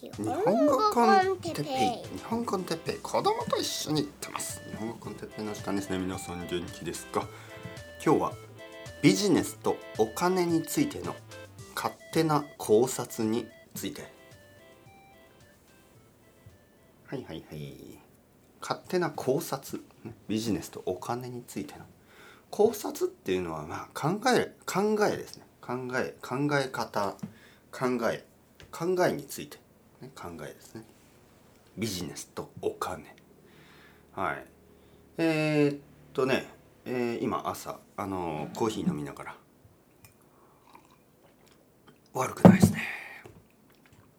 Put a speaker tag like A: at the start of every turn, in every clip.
A: 日
B: 本語コンテッペイ日本コンテッペイ子供と一緒に行ってます。日本語コンテッペイの時間ですね。皆さん元気ですか？今日はビジネスとお金についての勝手な考察について。はいはいはい。勝手な考察？ビジネスとお金についての考察っていうのはまあ考え考えですね。考え考え方考え考えについて。ね、考えですね。ビジネスとお金。はい。えー、っとね、えー、今朝あのコーヒー飲みながら悪くないですね。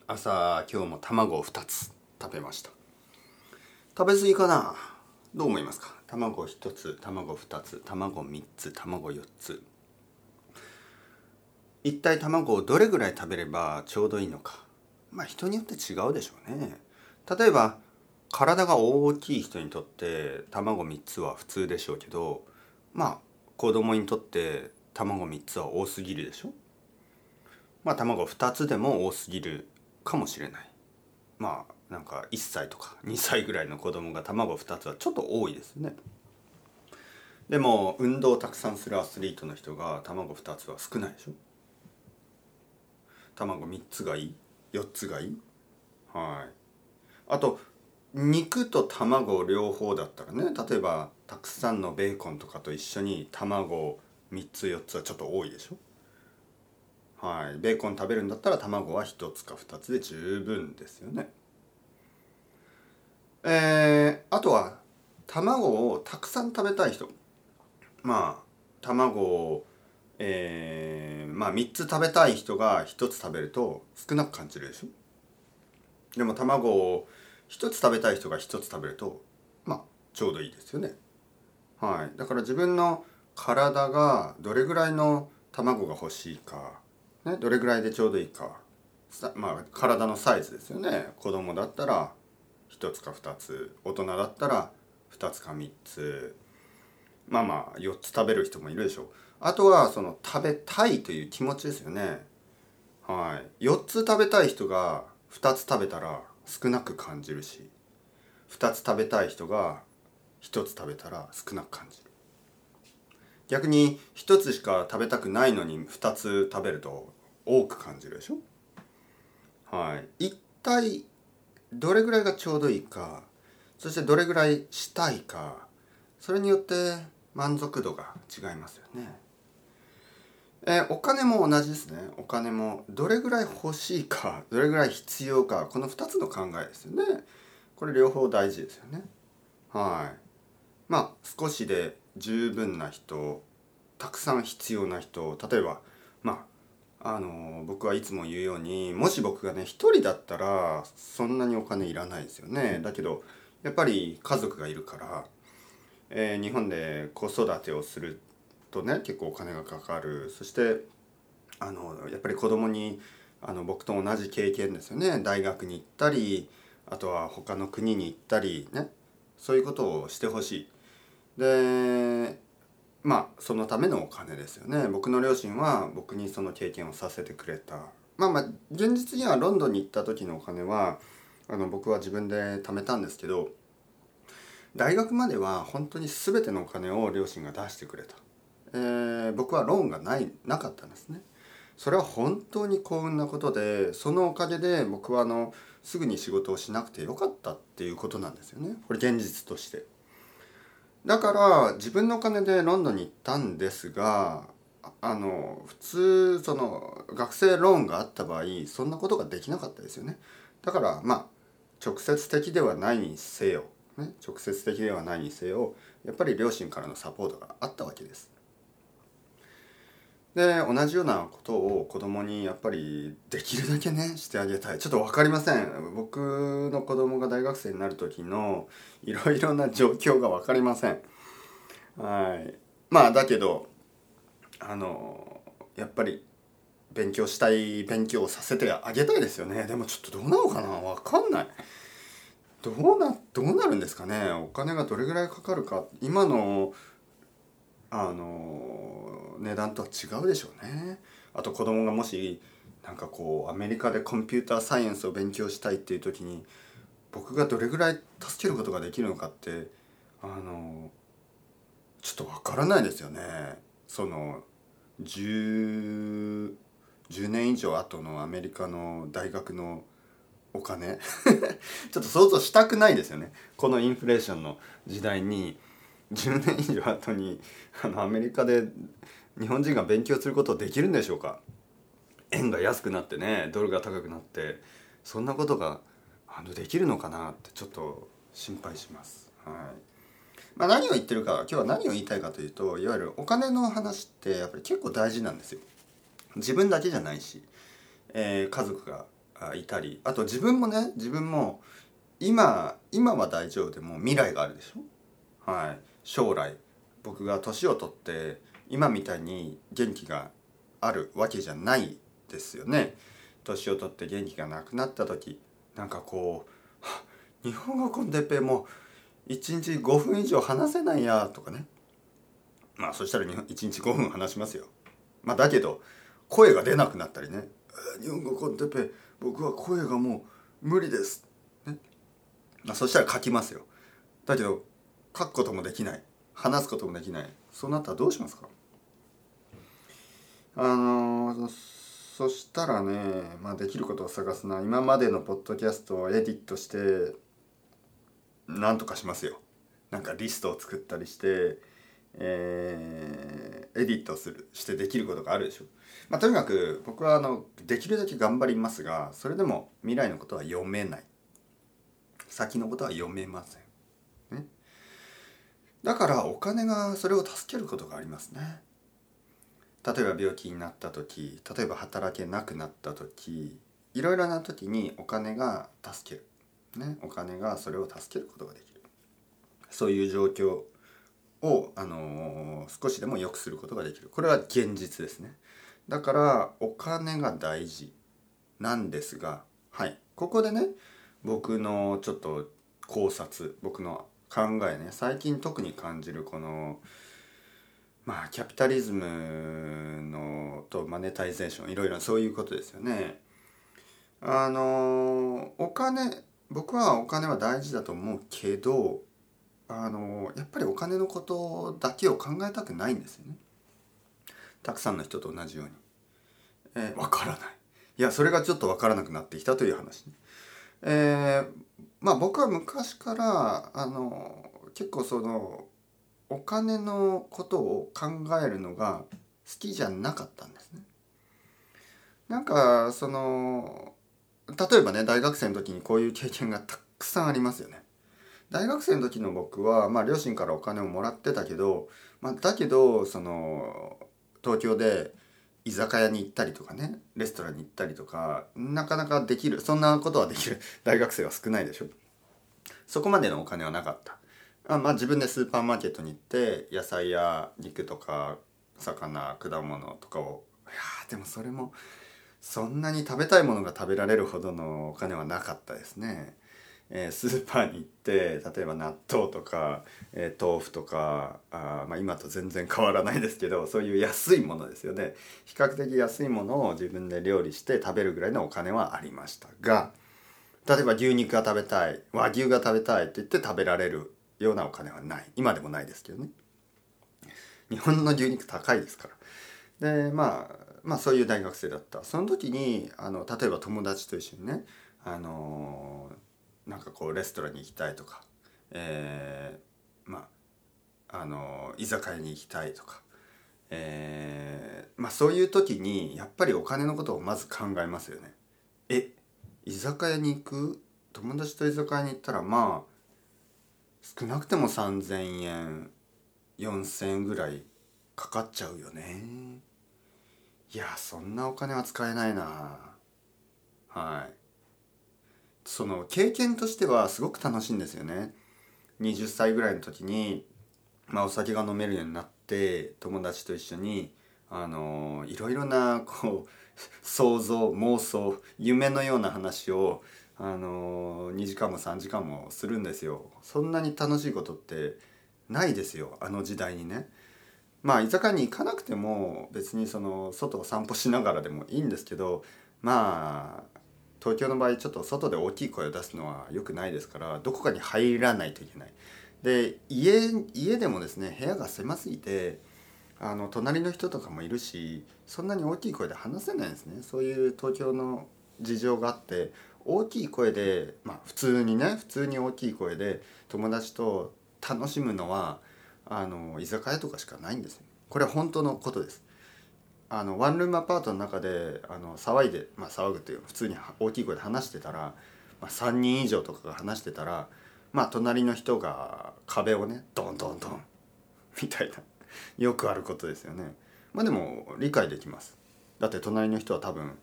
B: 朝今日も卵を2つ食べました。食べ過ぎかな？どう思いますか？卵1つ卵2つ卵3つ卵4つ。一体卵をどれぐらい食べればちょうどいいのか。まあ人によって違うでしょうね。例えば体が大きい人にとって卵3つは普通でしょうけどまあ子供にとって卵3つは多すぎるでしょ。まあ卵2つでも多すぎるかもしれない。まあなんか1歳とか2歳ぐらいの子供が卵2つはちょっと多いですね。でも運動をたくさんするアスリートの人が卵2つは少ないでしょ。卵3つがいい。4つがいいはい。あと肉と卵両方だったらね例えばたくさんのベーコンとかと一緒に卵3つ4つはちょっと多いでしょ？はい。ベーコン食べるんだったら卵は1つか2つで十分ですよね。えー、あとは卵をたくさん食べたい人。まあ卵をえー、まあ3つ食べたい人が1つ食べると少なく感じるでしょ？でも卵を1つ食べたい人が1つ食べるとまあちょうどいいですよね。はい。だから自分の体がどれぐらいの卵が欲しいか、ね、どれぐらいでちょうどいいかまあ体のサイズですよね。子供だったら1つか2つ大人だったら2つか3つまあまあ4つ食べる人もいるでしょ。うあとはその食べたいという気持ちですよね。はい。4つ食べたい人が2つ食べたら少なく感じるし2つ食べたい人が1つ食べたら少なく感じる。逆に1つしか食べたくないのに2つ食べると多く感じるでしょ？はい。一体どれぐらいがちょうどいいかそしてどれぐらいしたいかそれによって満足度が違いますよね。えー、お金も同じですね。お金もどれぐらい欲しいか どれぐらい必要かこの2つの考えですよね。これ両方大事ですよね。はい。まあ少しで十分な人たくさん必要な人例えばまああの僕はいつも言うようにもし僕がね一人だったらそんなにお金いらないですよね。だけどやっぱり家族がいるから、えー、日本で子育てをするとね結構お金がかかる。そしてあのやっぱり子供にあの僕と同じ経験ですよね。大学に行ったりあとは他の国に行ったりね。そういうことをしてほしい。でまあそのためのお金ですよね。僕の両親は僕にその経験をさせてくれた。まあまあ現実にはロンドンに行った時のお金はあの僕は自分で貯めたんですけど大学までは本当に全てのお金を両親が出してくれた。えー、僕はローンがないなかったんですね。それは本当に幸運なことでそのおかげで僕はあのすぐに仕事をしなくてよかったっていうことなんですよねこれ現実として。だから自分のお金でロンドンに行ったんですがあの普通その学生ローンがあった場合そんなことができなかったですよね。だからまあ直接的ではないにせよ、ね、直接的ではないにせよやっぱり両親からのサポートがあったわけです。で同じようなことを子供にやっぱりできるだけねしてあげたい。ちょっと分かりません。僕の子供が大学生になる時のいろいろな状況が分かりません。はい。まあだけどあのやっぱり勉強したい勉強をさせてあげたいですよね。でもちょっとどうなのかな？分かんない。どうなどうなるんですかね？お金がどれぐらいかかるか。今のあの値段とは違うでしょうねあと子供がもしなんかこうアメリカでコンピューターサイエンスを勉強したいっていう時に僕がどれぐらい助けることができるのかってあのちょっとわからないですよね。その 10, 10年以上後のアメリカの大学のお金 ちょっと想像したくないですよねこのインフレーションの時代に10年以上後にあのアメリカで日本人が勉強することできるんでしょうか？円が安くなってねドルが高くなってそんなことがあのできるのかなってちょっと心配します。はいまあ、何を言ってるか今日は何を言いたいかというといわゆるお金の話ってやっぱり結構大事なんですよ。自分だけじゃないし、えー、家族がいたりあと自分もね自分も今今は大丈夫でも未来があるでしょ？はい将来僕が年を取って今みたいに元気があるわけじゃないですよね。年を取って元気がなくなった時なんかこう「日本語コンテッペも1日5分以上話せないや」とかね。まあそしたら1日5分話しますよ。まあだけど声が出なくなったりね「日本語コンテッペ僕は声がもう無理です」ね。まあ、そしたら書きますよ。だけど書くこともできない。話すこともできない。そうなったらどうしますか？あの、そしたらね、まあ、できることを探すな。今までのポッドキャストをエディットしてなんとかしますよ。なんかリストを作ったりしてえー、エディットするしてできることがあるでしょ。まあ、とにかく僕はあのできるだけ頑張りますがそれでも未来のことは読めない。先のことは読めません、ね、だからお金がそれを助けることがありますね。例えば病気になった時例えば働けなくなった時いろいろな時にお金が助ける、ね、お金がそれを助けることができる。そういう状況を、あのー、少しでも良くすることができる。これは現実ですね。だからお金が大事なんですがはい。ここでね僕のちょっと考察僕の考えね最近特に感じるこのまあキャピタリズムのとマネタイゼーションいろいろそういうことですよね。あのお金僕はお金は大事だと思うけどあのやっぱりお金のことだけを考えたくないんですよね。たくさんの人と同じように。えー、分からない。いやそれがちょっと分からなくなってきたという話、ね。えー、まあ僕は昔からあの結構そのお金のことを考えるのが好きじゃなかったんですね。なんかその例えばね大学生の時にこういう経験がたくさんありますよね。大学生の時の僕は、まあ、両親からお金をもらってたけど、まあ、だけどその東京で居酒屋に行ったりとかねレストランに行ったりとかなかなかできるそんなことはできる大学生は少ないでしょそこまでのお金はなかったあまあ自分でスーパーマーケットに行って野菜や肉とか魚果物とかをいやでもそれもそんなに食べたいものが食べられるほどのお金はなかったですね。えー、スーパーに行って例えば納豆とか、えー、豆腐とかあ、まあ、今と全然変わらないですけどそういう安いものですよね。比較的安いものを自分で料理して食べるぐらいのお金はありましたが例えば牛肉が食べたい和牛が食べたいって言って食べられるようなお金はない。今でもないですけどね。日本の牛肉高いですから。でまあまあそういう大学生だった。その時にあの例えば友達と一緒にねあのなんかこうレストランに行きたいとか、えー、まああの居酒屋に行きたいとか、えー、まあそういう時にやっぱりお金のことをまず考えますよね。え居酒屋に行く？友達と居酒屋に行ったらまあ少なくても3,000円4,000円ぐらいかかっちゃうよね。いやそんなお金は使えないなはい。その経験としてはすごく楽しいんですよね。20歳ぐらいの時に、まあ、お酒が飲めるようになって友達と一緒にあのいろいろなこう想像妄想夢のような話をあの2時間も3時間もするんですよ。そんなに楽しいことってないですよあの時代にね。まあ居酒屋に行かなくても別にその外を散歩しながらでもいいんですけどまあ東京の場合ちょっと外で大きい声を出すのは良くないですからどこかに入らないといけないで家家でもですね部屋が狭すぎてあの隣の人とかもいるしそんなに大きい声で話せないんですねそういう東京の事情があって大きい声でまあ普通にね普通に大きい声で友達と楽しむのはあの居酒屋とかしかないんですよ。これは本当のことです。あのワンルームアパートの中であの騒いで、まあ、騒ぐっていう普通に大きい声で話してたら、まあ、3人以上とかが話してたらまあ隣の人が壁をねドンドンドンみたいなよくあることですよね。まあでも理解できます。だって隣の人は多分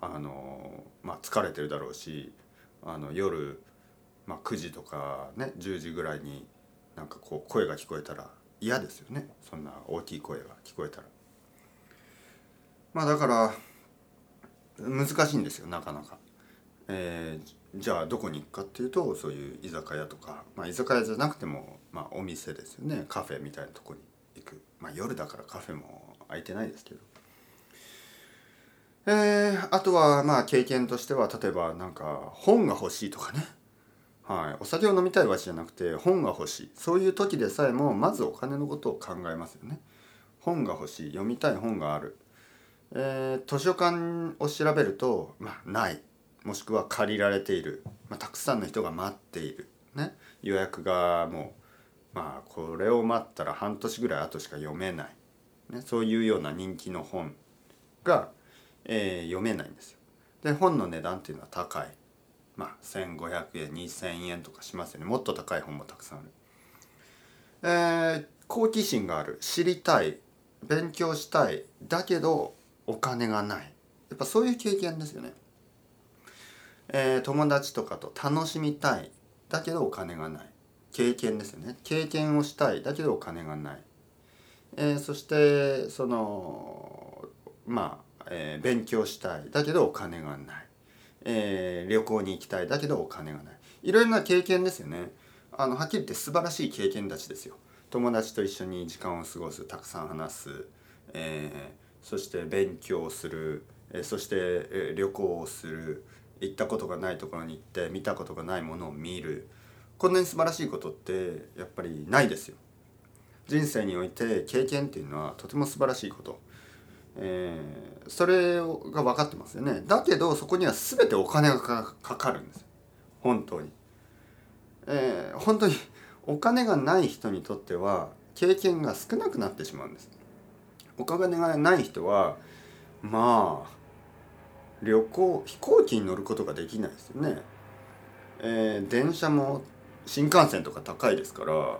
B: あの、まあ、疲れてるだろうしあの夜、まあ、9時とかね10時ぐらいになんかこう声が聞こえたら嫌ですよねそんな大きい声が聞こえたら。まあだから難しいんですよなかなか。えー、じゃあどこに行くかっていうとそういう居酒屋とか、まあ、居酒屋じゃなくても、まあ、お店ですよねカフェみたいなとこに行く、まあ、夜だからカフェも空いてないですけど。えー、あとはまあ経験としては例えばなんか本が欲しいとかね、はい、お酒を飲みたいわけじゃなくて本が欲しい。そういう時でさえもまずお金のことを考えますよね。本が欲しい。読みたい本がある。えー、図書館を調べると、まあ、ない。もしくは借りられている、まあ、たくさんの人が待っている、ね、予約がもう、まあ、これを待ったら半年ぐらい後しか読めない、ね、そういうような人気の本が、えー、読めないんですよ。で本の値段っていうのは高い。まあ、1,500円2,000円とかしますよね。もっと高い本もたくさんある。えー、好奇心がある。知りたい。勉強したい。だけどお金がない。やっぱそういう経験ですよね、えー、友達とかと楽しみたい。だけどお金がない。経験ですよね。経験をしたい。だけどお金がない、えー、そしてそのまあ、えー、勉強したい。だけどお金がない、えー、旅行に行きたい。だけどお金がない。いろいろな経験ですよね。あのはっきり言って素晴らしい経験たちですよ。友達と一緒に時間を過ごす。たくさん話す、えーそして勉強する。えそしてえ旅行をする。行ったことがないところに行って見たことがないものを見る。こんなに素晴らしいことってやっぱりないですよ。人生において経験っていうのはとても素晴らしいこと、えー、それが分かってますよね。だけどそこには全てお金がかかるんです本当に、えー、本当にお金がない人にとっては経験が少なくなってしまうんです。お金がない人はまあ旅行飛行機に乗ることができないですよね。えー、電車も新幹線とか高いですから、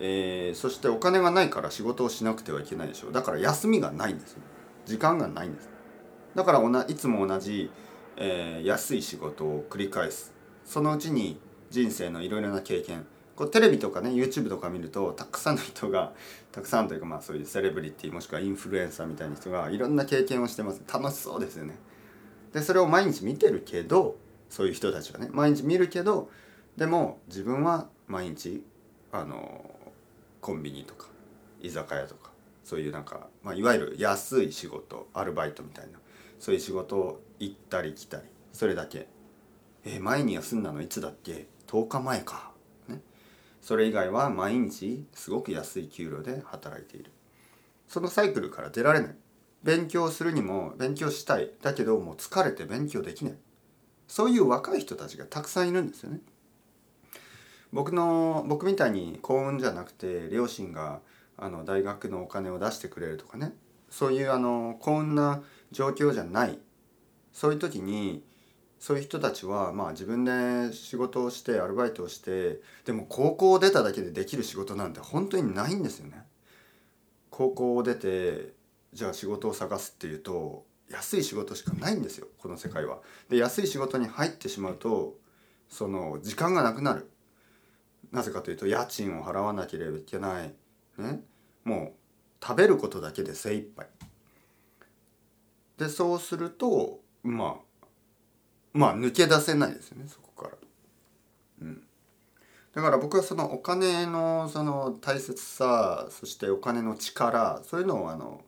B: えー、そしてお金がないから仕事をしなくてはいけないでしょう。だから休みがないんですよ。時間がないんです。だからいつも同じ、えー、安い仕事を繰り返す。そのうちに人生のいろいろな経験。こうテレビとかね YouTube とか見るとたくさんの人が たくさんというかまあそういうセレブリティもしくはインフルエンサーみたいな人がいろんな経験をしてます。楽しそうですよね。でそれを毎日見てるけどそういう人たちがね毎日見るけどでも自分は毎日あのコンビニとか居酒屋とかそういうなんか、まあ、いわゆる安い仕事アルバイトみたいなそういう仕事を行ったり来たりそれだけ。え前に休んだのいつだっけ？10日前か。ね。それ以外は毎日すごく安い給料で働いている。そのサイクルから出られない。勉強するにも勉強したい。だけどもう疲れて勉強できない。そういう若い人たちがたくさんいるんですよね。僕の僕みたいに幸運じゃなくて両親があの大学のお金を出してくれるとかねそういうあの幸運な状況じゃないそういう時にそういう人たちはまあ自分で仕事をしてアルバイトをしてでも高校を出ただけでできる仕事なんて本当にないんですよね。高校を出てじゃあ仕事を探すっていうと安い仕事しかないんですよこの世界は。で安い仕事に入ってしまうとその時間がなくなる。なぜかというと家賃を払わなければいけない。ね、もう食べることだけで精一杯。でそうするとまあまあ抜け出せないですよねそこから。うん、だから僕はそのお金のその大切さそしてお金の力そういうのをあの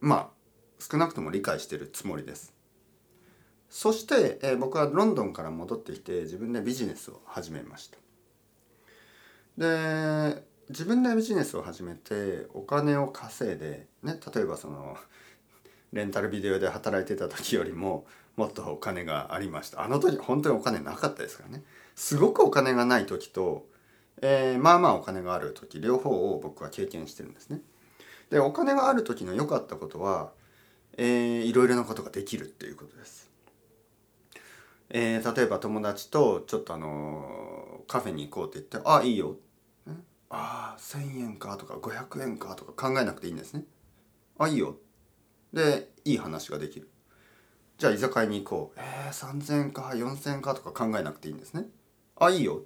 B: まあ少なくとも理解してるつもりです。そして、えー、僕はロンドンから戻ってきて自分でビジネスを始めましたで自分でビジネスを始めてお金を稼いでね例えばそのレンタルビデオで働いてた時よりももっとお金がありました。あの時本当にお金なかったですからね。すごくお金がない時と、えー、まあまあお金がある時両方を僕は経験してるんですね。でお金がある時の良かったことは、えー、いろいろなことができるっていうことです。えー、例えば友達とちょっとあのカフェに行こうって言って「あいいよ」ってああ1,000円かとか500円かとか考えなくていいんですね。あいいよ。でいい話ができる。じゃあ居酒屋に行こう。えー、3,000円か4,000円かとか考えなくていいんですね。あいいよ。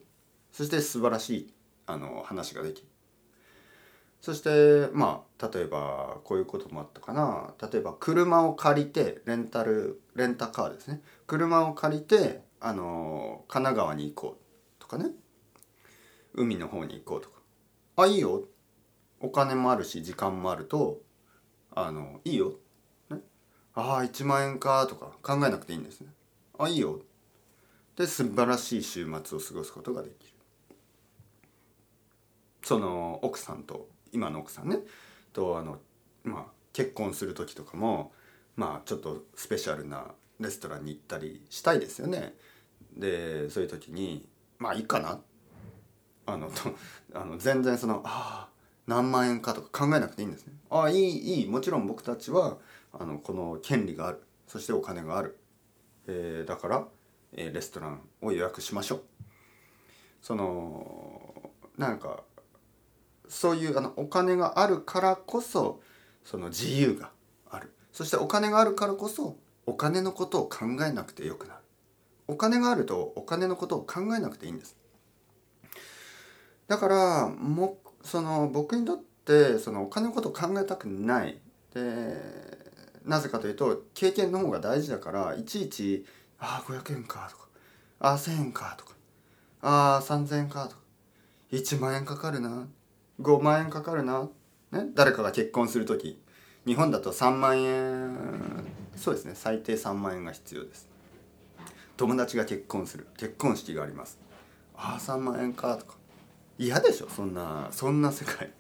B: そして素晴らしいあの話ができる。そしてまあ例えばこういうこともあったかな例えば車を借りてレンタルレンタカーですね車を借りてあの神奈川に行こうとかね海の方に行こうとかあいいよ。お金もあるし時間もあるとあのいいよ、ね、ああ1万円かとか考えなくていいんですね。あいいよ。で素晴らしい週末を過ごすことができる。その奥さんと今の奥さんね。とあのまあ結婚する時とかもまあちょっとスペシャルなレストランに行ったりしたいですよね。でそういう時にまあいいかなあのと あの全然そのああ何万円かとか考えなくていいんですね。ああいいいい。もちろん僕たちはあのこの権利がある。そしてお金がある、えー、だから、えー、レストランを予約しましょう。そのなんかそういうあのお金があるからこそその自由がある。そしてお金があるからこそお金のことを考えなくてよくなる。お金があるとお金のことを考えなくていいんです。だからもその僕にとってそのお金のことを考えたくない。でなぜかというと経験の方が大事だからいちいち「ああ500円か」とか「ああ1,000円か」とか「ああ3,000円か」とか「1万円かかるな」5万円かかるな、ね、誰かが結婚する時日本だと3万円そうですね最低3万円が必要です。友達が結婚する結婚式がありますああ3万円かとか嫌でしょそんなそんな世界。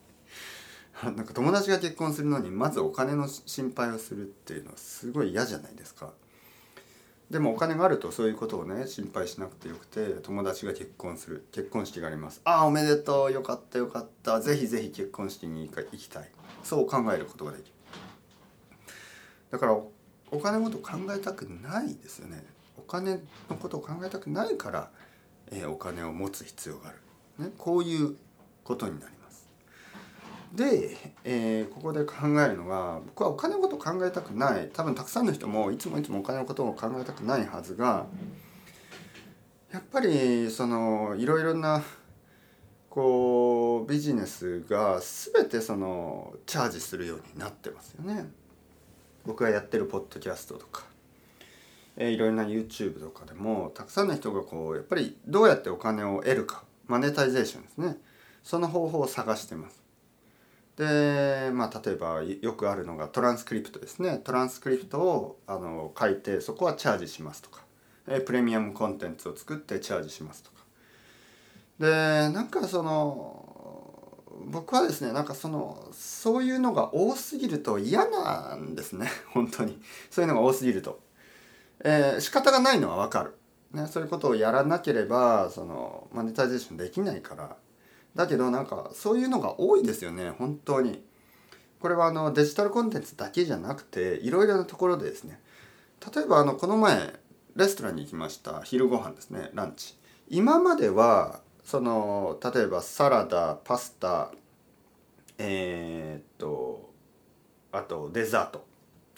B: なんか友達が結婚するのにまずお金の心配をするっていうのはすごい嫌じゃないですか。でもお金があるとそういうことをね心配しなくてよくて友達が結婚する結婚式があります。ああおめでとうよかったよかった。ぜひぜひ結婚式に行きたい。そう考えることができる。だからお金のこと考えたくないですよね。お金のことを考えたくないから、えー、お金を持つ必要がある、ね、こういうことになります。で、えー、ここで考えるのが僕はお金のことを考えたくない。多分たくさんの人もいつもいつもお金のことを考えたくないはずがやっぱりそのいろいろなこうビジネスが全てそのチャージするようになってますよね。僕がやってるポッドキャストとか、えー、いろいろな YouTube とかでもたくさんの人がこうやっぱりどうやってお金を得るか。マネタイゼーションですね。その方法を探してます。でまあ例えばよくあるのがトランスクリプトですね。トランスクリプトをあの書いてそこはチャージしますとか、プレミアムコンテンツを作ってチャージしますとか。でなんかその僕はですねなんかそのそういうのが多すぎると嫌なんですね。本当に。そういうのが多すぎると、えー、仕方がないのはわかる、ね、そういうことをやらなければそのマネタイゼーションできないから。だけどなんかそういうのが多いですよね本当に。これはあのデジタルコンテンツだけじゃなくていろいろなところでですね。例えばあのこの前レストランに行きました昼ご飯ですねランチ。今まではその例えばサラダパスタえー、っとあとデザート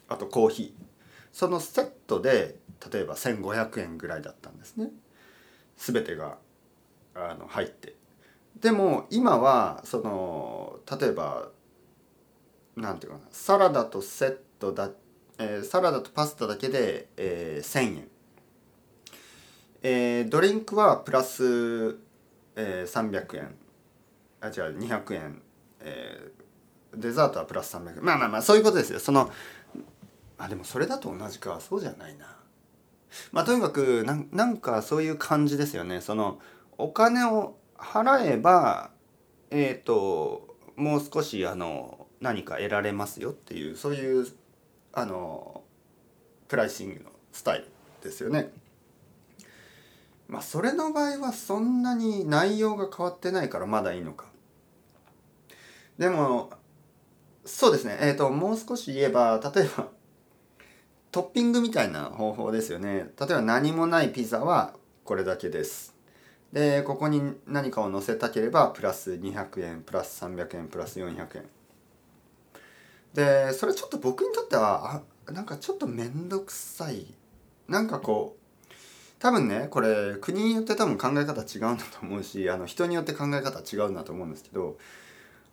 B: あとコーヒー。そのセットで例えば1,500円ぐらいだったんですね。全てがあの入って。でも今はその例えばなんていうかなサラダとセットだ、えー、サラダとパスタだけで、えー、1,000円、えー、ドリンクはプラス、えー、300円。あ違う200円、えー、デザートはプラス300円。まあまあまあそういうことですよ。そのあでもそれだと同じか。そうじゃないな。まあとにかくななんかそういう感じですよねそのお金を払えばえっ、ー、ともう少しあの何か得られますよっていうそういうあのプライシングのスタイルですよね。まあそれの場合はそんなに内容が変わってないからまだいいのか。でもそうですねえっ、ー、ともう少し言えば例えばトッピングみたいな方法ですよね。例えば何もないピザはこれだけです。でここに何かを載せたければプラス200円プラス300円プラス400円でそれちょっと僕にとってはあなんかちょっと面倒くさいなんかこう多分ねこれ国によって多分考え方違うんだと思うしあの人によって考え方違うんだと思うんですけど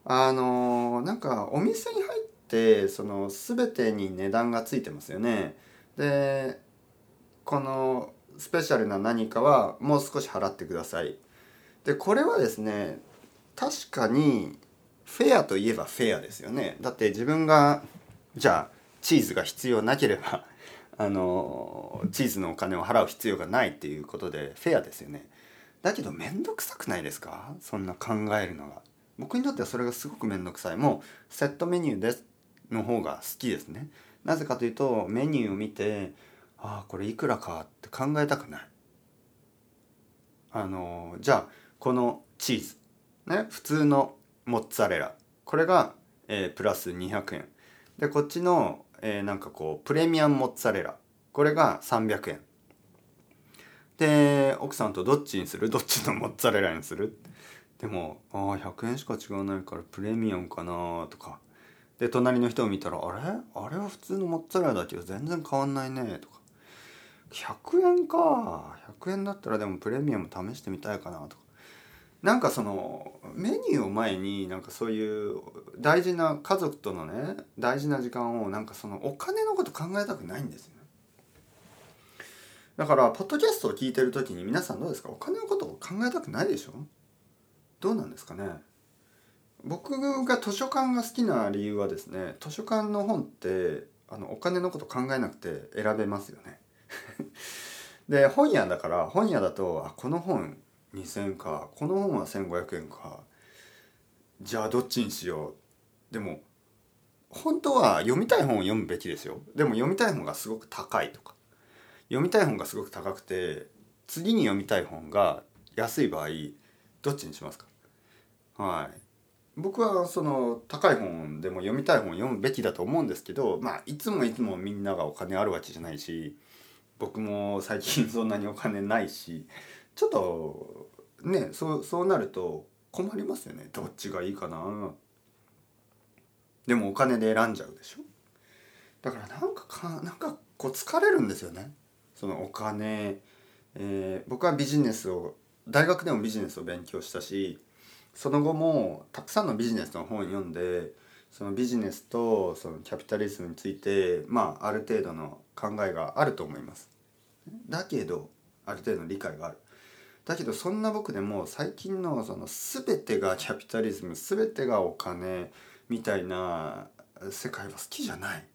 B: あのなんかお店に入ってその全てに値段がついてますよね。でこのスペシャルな何かはもう少し払ってください。でこれはですね確かにフェアといえばフェアですよね。だって自分がじゃあチーズが必要なければ あのチーズのお金を払う必要がないっていうことでフェアですよね。だけど面倒くさくないですか？そんな考えるのが。僕にとってはそれがすごく面倒くさい。もうセットメニューですの方が好きですね。なぜかというとメニューを見てああこれいくらかって考えたくない。あのじゃあこのチーズね普通のモッツァレラこれが、えー、プラス200円でこっちの、えー、なんかこうプレミアムモッツァレラこれが300円で奥さんとどっちにする？どっちのモッツァレラにする？でもああ100円しか違わないからプレミアムかなとかで隣の人を見たらあれ？あれは普通のモッツァレラだけど全然変わんないね。とか。100円か。100円だったらでもプレミアム試してみたいかな。とか。なんかそのメニューを前になんかそういう大事な家族とのね大事な時間をなんかそのお金のこと考えたくないんですよね。だからポッドキャストを聞いてる時に皆さんどうですか？お金のことを考えたくないでしょ？どうなんですかね？僕が図書館が好きな理由はですね図書館の本ってあのお金のこと考えなくて選べますよね。で本屋だから本屋だとあこの本2,000かこの本は1,500円かじゃあどっちにしよう。でも本当は読みたい本を読むべきですよ。でも読みたい本がすごく高いとか。読みたい本がすごく高くて次に読みたい本が安い場合どっちにしますか？はい。僕はその高い本でも読みたい本を読むべきだと思うんですけどまあいつもいつもみんながお金あるわけじゃないし僕も最近そんなにお金ないしちょっとねそうそうなると困りますよね。どっちがいいかな。でもお金で選んじゃうでしょ。だからなんかかなんかこう疲れるんですよね。そのお金、えー、僕はビジネスを大学でもビジネスを勉強したしその後もたくさんのビジネスの本を読んでそのビジネスとそのキャピタリズムについてまあある程度の考えがあると思います。だけどある程度の理解がある。だけどそんな僕でも最近のその全てがキャピタリズム全てがお金みたいな世界は好きじゃない。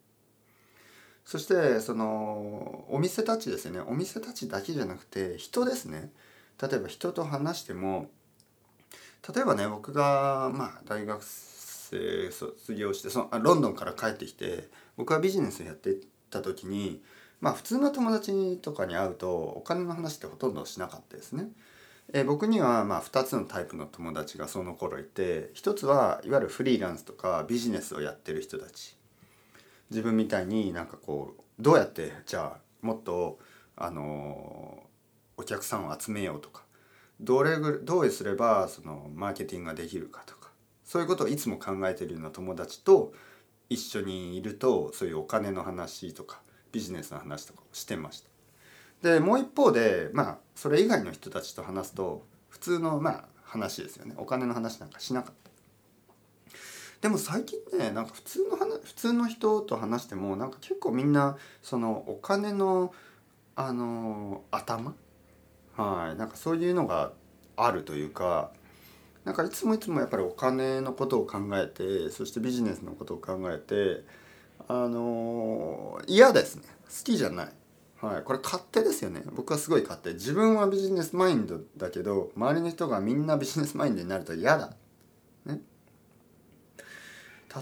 B: そしてそのお店たちですよね。お店たちだけじゃなくて人ですね。例えば人と話しても例えばね僕がまあ大学生卒業してそのロンドンから帰ってきて僕はビジネスをやってた時にまあ普通の友達とかに会うとお金の話ってほとんどしなかったですね。え、僕にはまあ2つのタイプの友達がその頃いて一つはいわゆるフリーランスとかビジネスをやってる人たち自分みたいになんかこうどうやってじゃあもっとあのお客さんを集めようとかどれぐどうすればそのマーケティングができるかとかそういうことをいつも考えてるような友達と一緒にいるとそういうお金の話とかビジネスの話とかをしてました。でもう一方でまあそれ以外の人たちと話すと普通のまあ話ですよねお金の話なんかしなかった。でも最近ねなんか普通の話普通の人と話してもなんか結構みんなそのお金のあの頭はい。なんかそういうのがあるというかなんかいつもいつもやっぱりお金のことを考えてそしてビジネスのことを考えてあの嫌ですね。好きじゃない。はい、これ勝手ですよね。僕はすごい勝手。自分はビジネスマインドだけど周りの人がみんなビジネスマインドになると嫌だ、ね、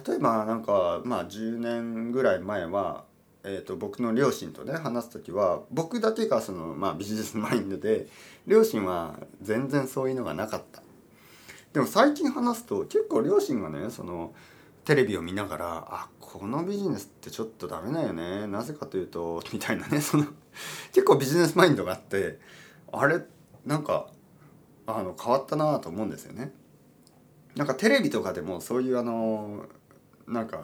B: 例えばなんかまあ10年ぐらい前は、えーと、僕の両親とね話す時は僕だけがその、まあ、ビジネスマインドで 両親は全然そういうのがなかったでも最近話すと結構両親がねそのテレビを見ながらあこのビジネスってちょっとダメだよねなぜかというと みたいなねその結構ビジネスマインドがあってあれなんかあの変わったなと思うんですよね。なんかテレビとかでもそういうあのなんか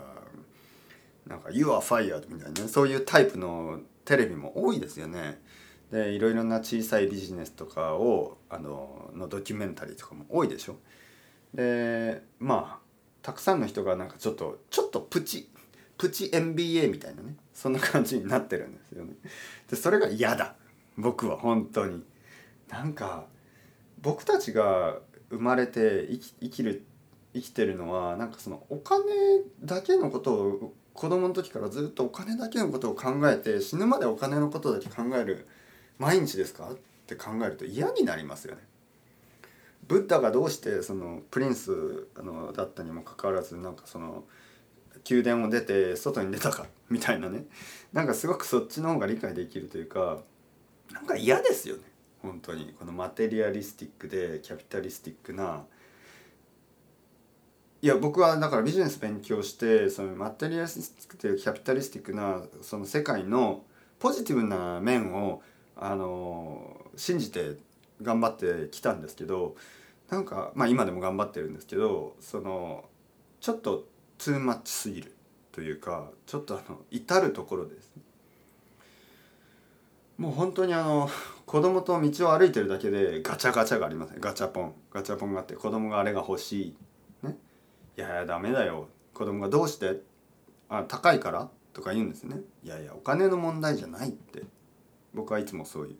B: なんか「You are fired」みたいなねそういうタイプのテレビも多いですよね。でいろいろな小さいビジネスとかをあののドキュメンタリーとかも多いでしょ。でまあたくさんの人がなんかちょっとちょっとプチプチ MBA みたいなねそんな感じになってるんですよね。でそれが嫌だ僕は本当に。なんか僕たちが生まれて生き生きる生きてるのはなんかそのお金だけのことを子供の時からずっとお金だけのことを考えて死ぬまでお金のことだけ考える毎日ですか？って考えると嫌になりますよね。ブッダがどうしてそのプリンスあのだったにもかかわらずなんかその宮殿を出て外に出たか？みたいなね。なんかすごくそっちの方が理解できるというかなんか嫌ですよね。本当に。このマテリアリスティックでキャピタリスティックないや僕はだからビジネス勉強してそのマテリアリスティックでキャピタリスティックなその世界のポジティブな面をあの信じて頑張ってきたんですけどなんかまあ今でも頑張ってるんですけどそのちょっとツーマッチすぎるというかちょっとあの至る所です、もう本当にあの子供と道を歩いてるだけでガチャガチャがありますねガチャポン。ガチャポンがあって子供があれが欲しい。いやいやダメだよ。子供がどうしてあ高いから？とか言うんですねいやいやお金の問題じゃないって。僕はいつもそういう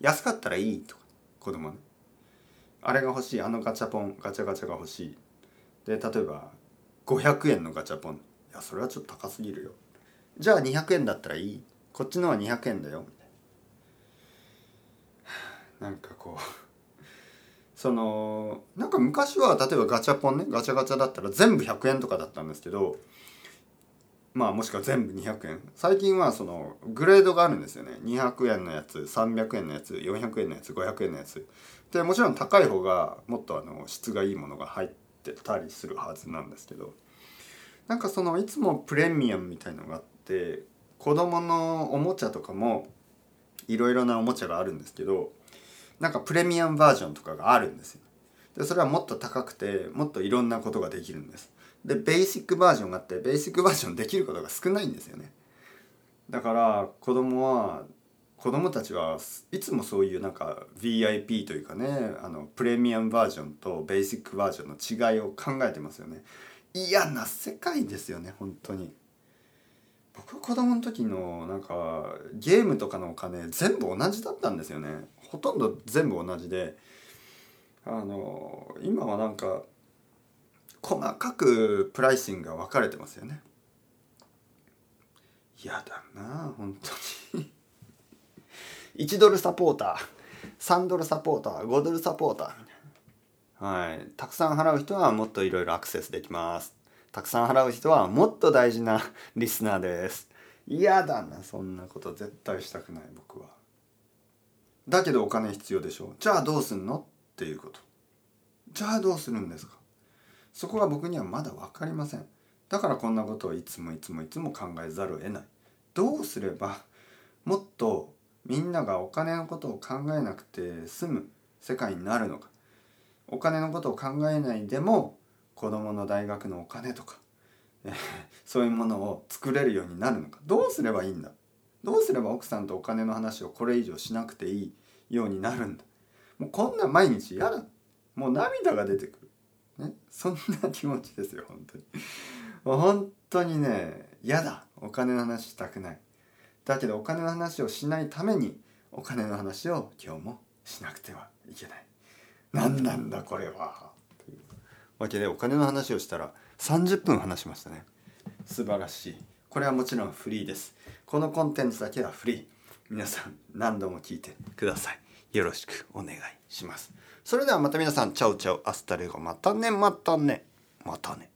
B: 安かったらいいとか。子供ね。あれが欲しい。あのガチャポンガチャガチャが欲しい。で例えば500円のガチャポンいやそれはちょっと高すぎるよじゃあ200円だったらいいこっちのは200円だよみたいな。なんかこうそのなんか昔は例えばガチャポンねガチャガチャだったら全部100円とかだったんですけどまあもしくは全部200円。最近はそのグレードがあるんですよね。200円のやつ300円のやつ400円のやつ500円のやつ。でもちろん高い方がもっとあの質がいいものが入ってたりするはずなんですけどなんかそのいつもプレミアムみたいのがあって子供のおもちゃとかもいろいろなおもちゃがあるんですけどなんかプレミアムバージョンとかがあるんですよ。でそれはもっと高くてもっといろんなことができるんです。でベーシックバージョンがあってベーシックバージョンできることが少ないんですよね。だから子供は子供たちはいつもそういうなんか VIP というかねあのプレミアムバージョンとベーシックバージョンの違いを考えてますよね嫌な世界ですよね本当に僕は子供の時のなんかゲームとかのお金全部同じだったんですよねほとんど全部同じであの今はなんか細かくプライシングが分かれてますよね。嫌だな本当に。1ドルサポーター3ドルサポーター5ドルサポーターはい。たくさん払う人はもっといろいろアクセスできます。たくさん払う人はもっと大事なリスナーです。嫌だなそんなこと絶対したくない僕は。だけどお金必要でしょ。じゃあどうすんの？っていうこと。じゃあどうするんですか。そこは僕にはまだ分かりません。だからこんなことをいつもいつもいつも考えざるを得ない。どうすればもっとみんながお金のことを考えなくて済む世界になるのか。お金のことを考えないでも子供の大学のお金とか、えそういうものを作れるようになるのか。どうすればいいんだ。どうすれば奥さんとお金の話をこれ以上しなくていい。ようになるんだもうこんな毎日嫌だもう涙が出てくる、ね、そんな気持ちですよ本当にもう本当にね嫌だお金の話したくないだけどお金の話をしないためにお金の話を今日もしなくてはいけない。何なんだこれは。というわけでお金の話をしたら30分話しましたね。素晴らしい。これはもちろんフリーです。このコンテンツだけはフリー皆さん何度も聞いてください。よろしくお願いします。それではまた皆さんチャウチャウアスタレゴまたねまたねまたね。